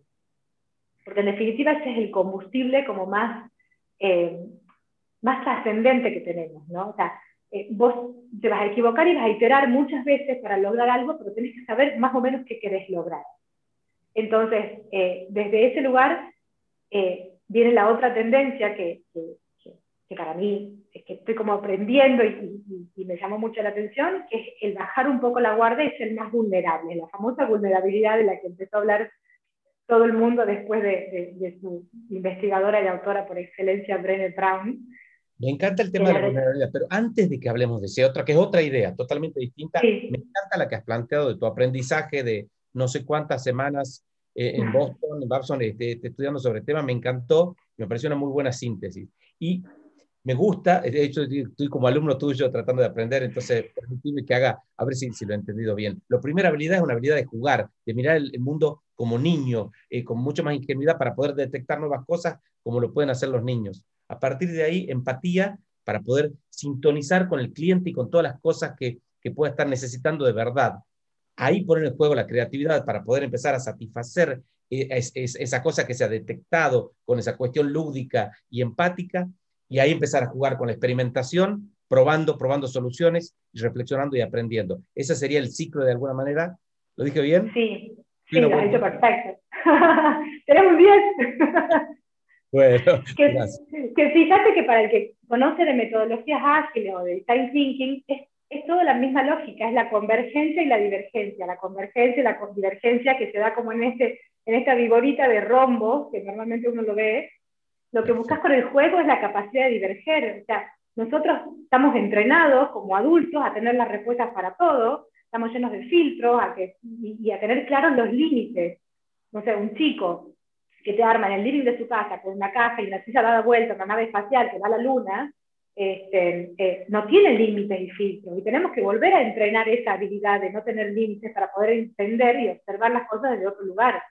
Porque en definitiva ese es el combustible como más eh, más trascendente que tenemos, ¿no? O sea, eh, vos te vas a equivocar y vas a iterar muchas veces para lograr algo, pero tenés que saber más o menos qué querés lograr. Entonces, eh, desde ese lugar viene la otra tendencia que, que, que, para mí es que estoy como aprendiendo y, y, me llamó mucho la atención, que es el bajar un poco la guardia y ser más vulnerable, la famosa vulnerabilidad de la que empezó a hablar todo el mundo después de, su investigadora y autora por excelencia, Brené Brown. Me encanta el tema de la vulnerabilidad, pero antes de que hablemos de esa otra, que es otra idea totalmente distinta, me encanta la que has planteado de tu aprendizaje de no sé cuántas semanas eh, en Boston, en Babson, este, este, estudiando sobre el tema, me encantó, me pareció una muy buena síntesis. Y me gusta, de hecho estoy como alumno tuyo tratando de aprender, entonces permíteme que haga, a ver si, si, lo he entendido bien. La primera habilidad es una habilidad de jugar, de mirar el, mundo como niño, eh, con mucha más ingenuidad para poder detectar nuevas cosas como lo pueden hacer los niños. A partir de ahí, empatía para poder sintonizar con el cliente y con todas las cosas que, que pueda estar necesitando de verdad. Ahí poner en juego la creatividad para poder empezar a satisfacer eh, esa cosa que se ha detectado con esa cuestión lúdica y empática y ahí empezar a jugar con la experimentación, probando, probando soluciones y reflexionando y aprendiendo. Ese sería el ciclo de alguna manera. ¿Lo dije bien? Sí, sí, lo has dicho perfecto. Tenemos 10. bueno, que, que, fíjate que para el que conoce de metodologías ágiles o de design thinking, es, es toda la misma lógica, es la convergencia y la divergencia. La convergencia y la divergencia que se da como en, este, en esta viborita de rombo, que normalmente uno lo ve, lo que buscas con el juego es la capacidad de diverger. O sea, nosotros estamos entrenados como adultos a tener las respuestas para todo, estamos llenos de filtros a que, y, a tener claros los límites. No sé, un chico que te arma en el living de su casa con una caja y una silla dada vuelta, una nave espacial que va a la luna, este, eh, no tiene límites y filtros. Y tenemos que volver a entrenar esa habilidad de no tener límites para poder entender y observar las cosas desde otro lugar.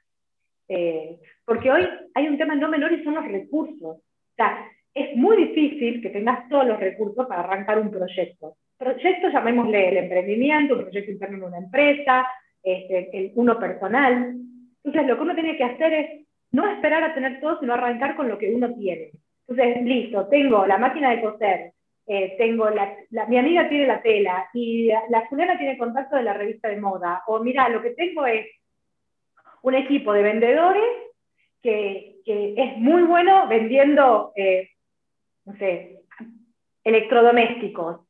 Eh, porque hoy hay un tema no menor y son los recursos. O sea, es muy difícil que tengas todos los recursos para arrancar un proyecto. Proyecto, llamémosle el emprendimiento, un proyecto interno en una empresa, este, el uno personal. Entonces, lo que uno tiene que hacer es no esperar a tener todo, sino arrancar con lo que uno tiene. Entonces, listo, tengo la máquina de coser, eh, tengo la, mi amiga tiene la tela y la, la fulana tiene contacto de la revista de moda, o mira, lo que tengo es un equipo de vendedores que, es muy bueno vendiendo, eh, no sé, electrodomésticos.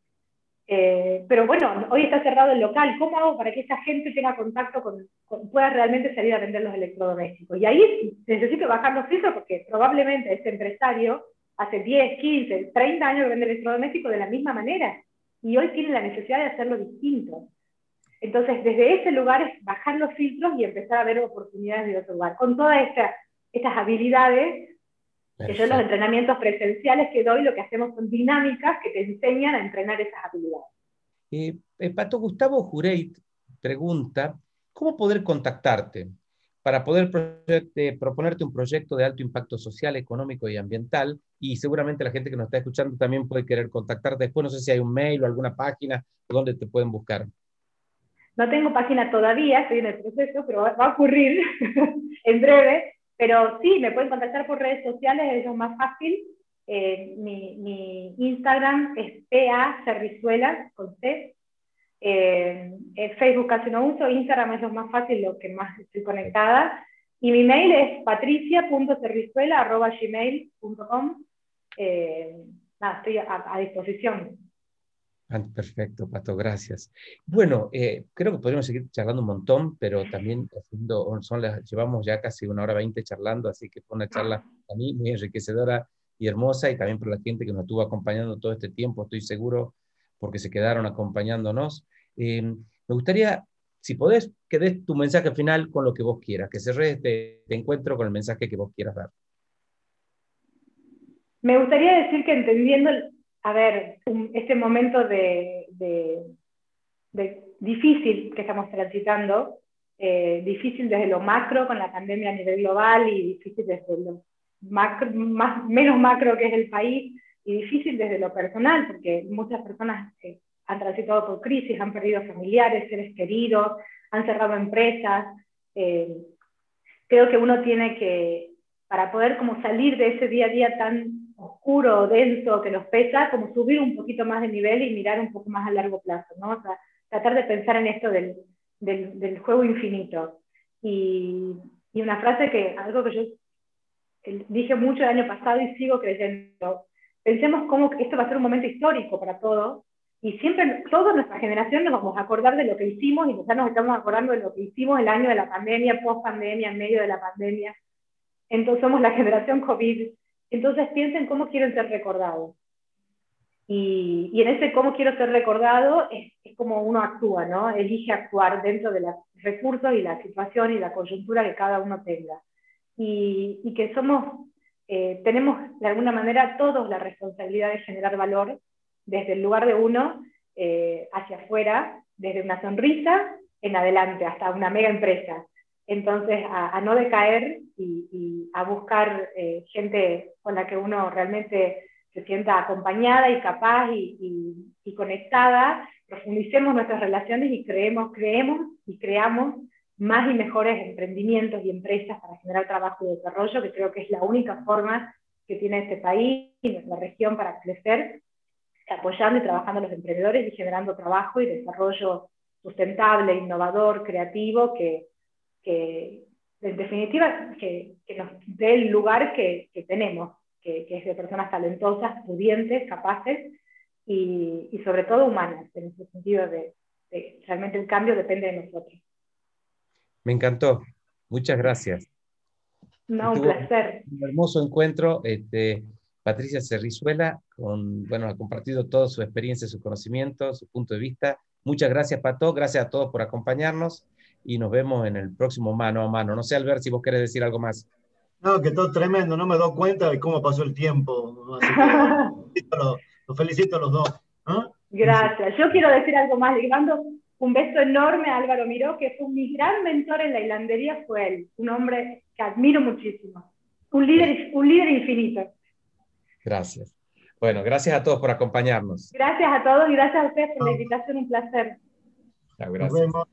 Eh, pero bueno, hoy está cerrado el local. ¿Cómo hago para que esa gente tenga contacto con, pueda realmente salir a vender los electrodomésticos? Y ahí necesito bajar los filtros porque probablemente ese empresario hace 10, 15, 30 años vende electrodomésticos de la misma manera y hoy tiene la necesidad de hacerlo distinto. Entonces, desde ese lugar es bajar los filtros y empezar a ver oportunidades de otro lugar, con todas estas habilidades que yo los entrenamientos presenciales que doy, lo que hacemos son dinámicas que te enseñan a entrenar esas habilidades. Eh, eh, Pato Gustavo Jureit pregunta, ¿cómo poder contactarte para poder proponerte un proyecto de alto impacto social, económico y ambiental? Y seguramente la gente que nos está escuchando también puede querer contactarte después, no sé si hay un mail o alguna página donde te pueden buscar. No tengo página todavía, estoy en el proceso, pero va, a ocurrir en breve. Pero sí, me pueden contactar por redes sociales, es lo más fácil. Eh, mi, Instagram es PA Cerrizuela, con C. Eh, Facebook casi no uso, Instagram es lo más fácil, lo que más estoy conectada. Y mi mail es patricia.cerrizuela.gmail.com. Eh, nada, estoy a disposición. Perfecto, Pato, gracias. Bueno, eh, creo que podríamos seguir charlando un montón, pero también son las, llevamos ya casi una hora veinte charlando, así que fue una charla a mí muy enriquecedora y hermosa, y también por la gente que nos estuvo acompañando todo este tiempo, estoy seguro, porque se quedaron acompañándonos. Eh, me gustaría, si podés, que des tu mensaje final con lo que vos quieras, que cerres este, este encuentro con el mensaje que vos quieras dar. Me gustaría decir que entendiendo a ver, este momento de, difícil que estamos transitando, eh, difícil desde lo macro con la pandemia a nivel global y difícil desde lo macro, más, menos macro que es el país y difícil desde lo personal, porque muchas personas eh, han transitado por crisis, han perdido familiares, seres queridos, han cerrado empresas. Eh, creo que uno tiene que, para poder como salir de ese día a día tan oscuro, denso, que nos pesa, como subir un poquito más de nivel y mirar un poco más a largo plazo, ¿no? O sea, tratar de pensar en esto del, del, del juego infinito. Y, y, una frase que, algo que yo dije mucho el año pasado y sigo creyendo, pensemos cómo esto va a ser un momento histórico para todos, y siempre, toda nuestra generación nos vamos a acordar de lo que hicimos y ya nos estamos acordando de lo que hicimos el año de la pandemia, post pandemia, en medio de la pandemia. Entonces somos la generación COVID entonces piensen cómo quieren ser recordados. Y, en ese cómo quiero ser recordado es, como uno actúa, ¿no? Elige actuar dentro de los recursos y la situación y la coyuntura que cada uno tenga. Y, y que somos, eh, tenemos de alguna manera todos la responsabilidad de generar valor desde el lugar de uno eh, hacia afuera, desde una sonrisa en adelante hasta una mega empresa. Entonces, a, no decaer y, a buscar eh, gente con la que uno realmente se sienta acompañada y capaz y, conectada, profundicemos nuestras relaciones y creemos, creemos y creamos más y mejores emprendimientos y empresas para generar trabajo y desarrollo, que creo que es la única forma que tiene este país y nuestra región para crecer, apoyando y trabajando a los emprendedores y generando trabajo y desarrollo sustentable, innovador, creativo, que, que en definitiva que, nos dé el lugar que, tenemos, que, es de personas talentosas, pudientes, capaces y, sobre todo humanas, en ese sentido de, realmente el cambio depende de nosotros. Me encantó, muchas gracias. No, un placer. Un hermoso encuentro. Este, Patricia Cerrizuela, con, bueno, ha compartido toda su experiencia, su conocimiento, su punto de vista. Muchas gracias, Pato. Gracias a todos por acompañarnos y nos vemos en el próximo mano a mano. No sé, Albert, si vos querés decir algo más. No, que todo tremendo, no me doy cuenta de cómo pasó el tiempo. los, felicito a los dos. Gracias. Yo quiero decir algo más. Le mando un beso enorme a Álvaro Miró, que fue mi gran mentor en la hilandería, fue él. Un hombre que admiro muchísimo. Un líder, un líder infinito. Gracias. Bueno, gracias a todos por acompañarnos. Gracias a todos y gracias a ustedes por la invitación, un placer. gracias.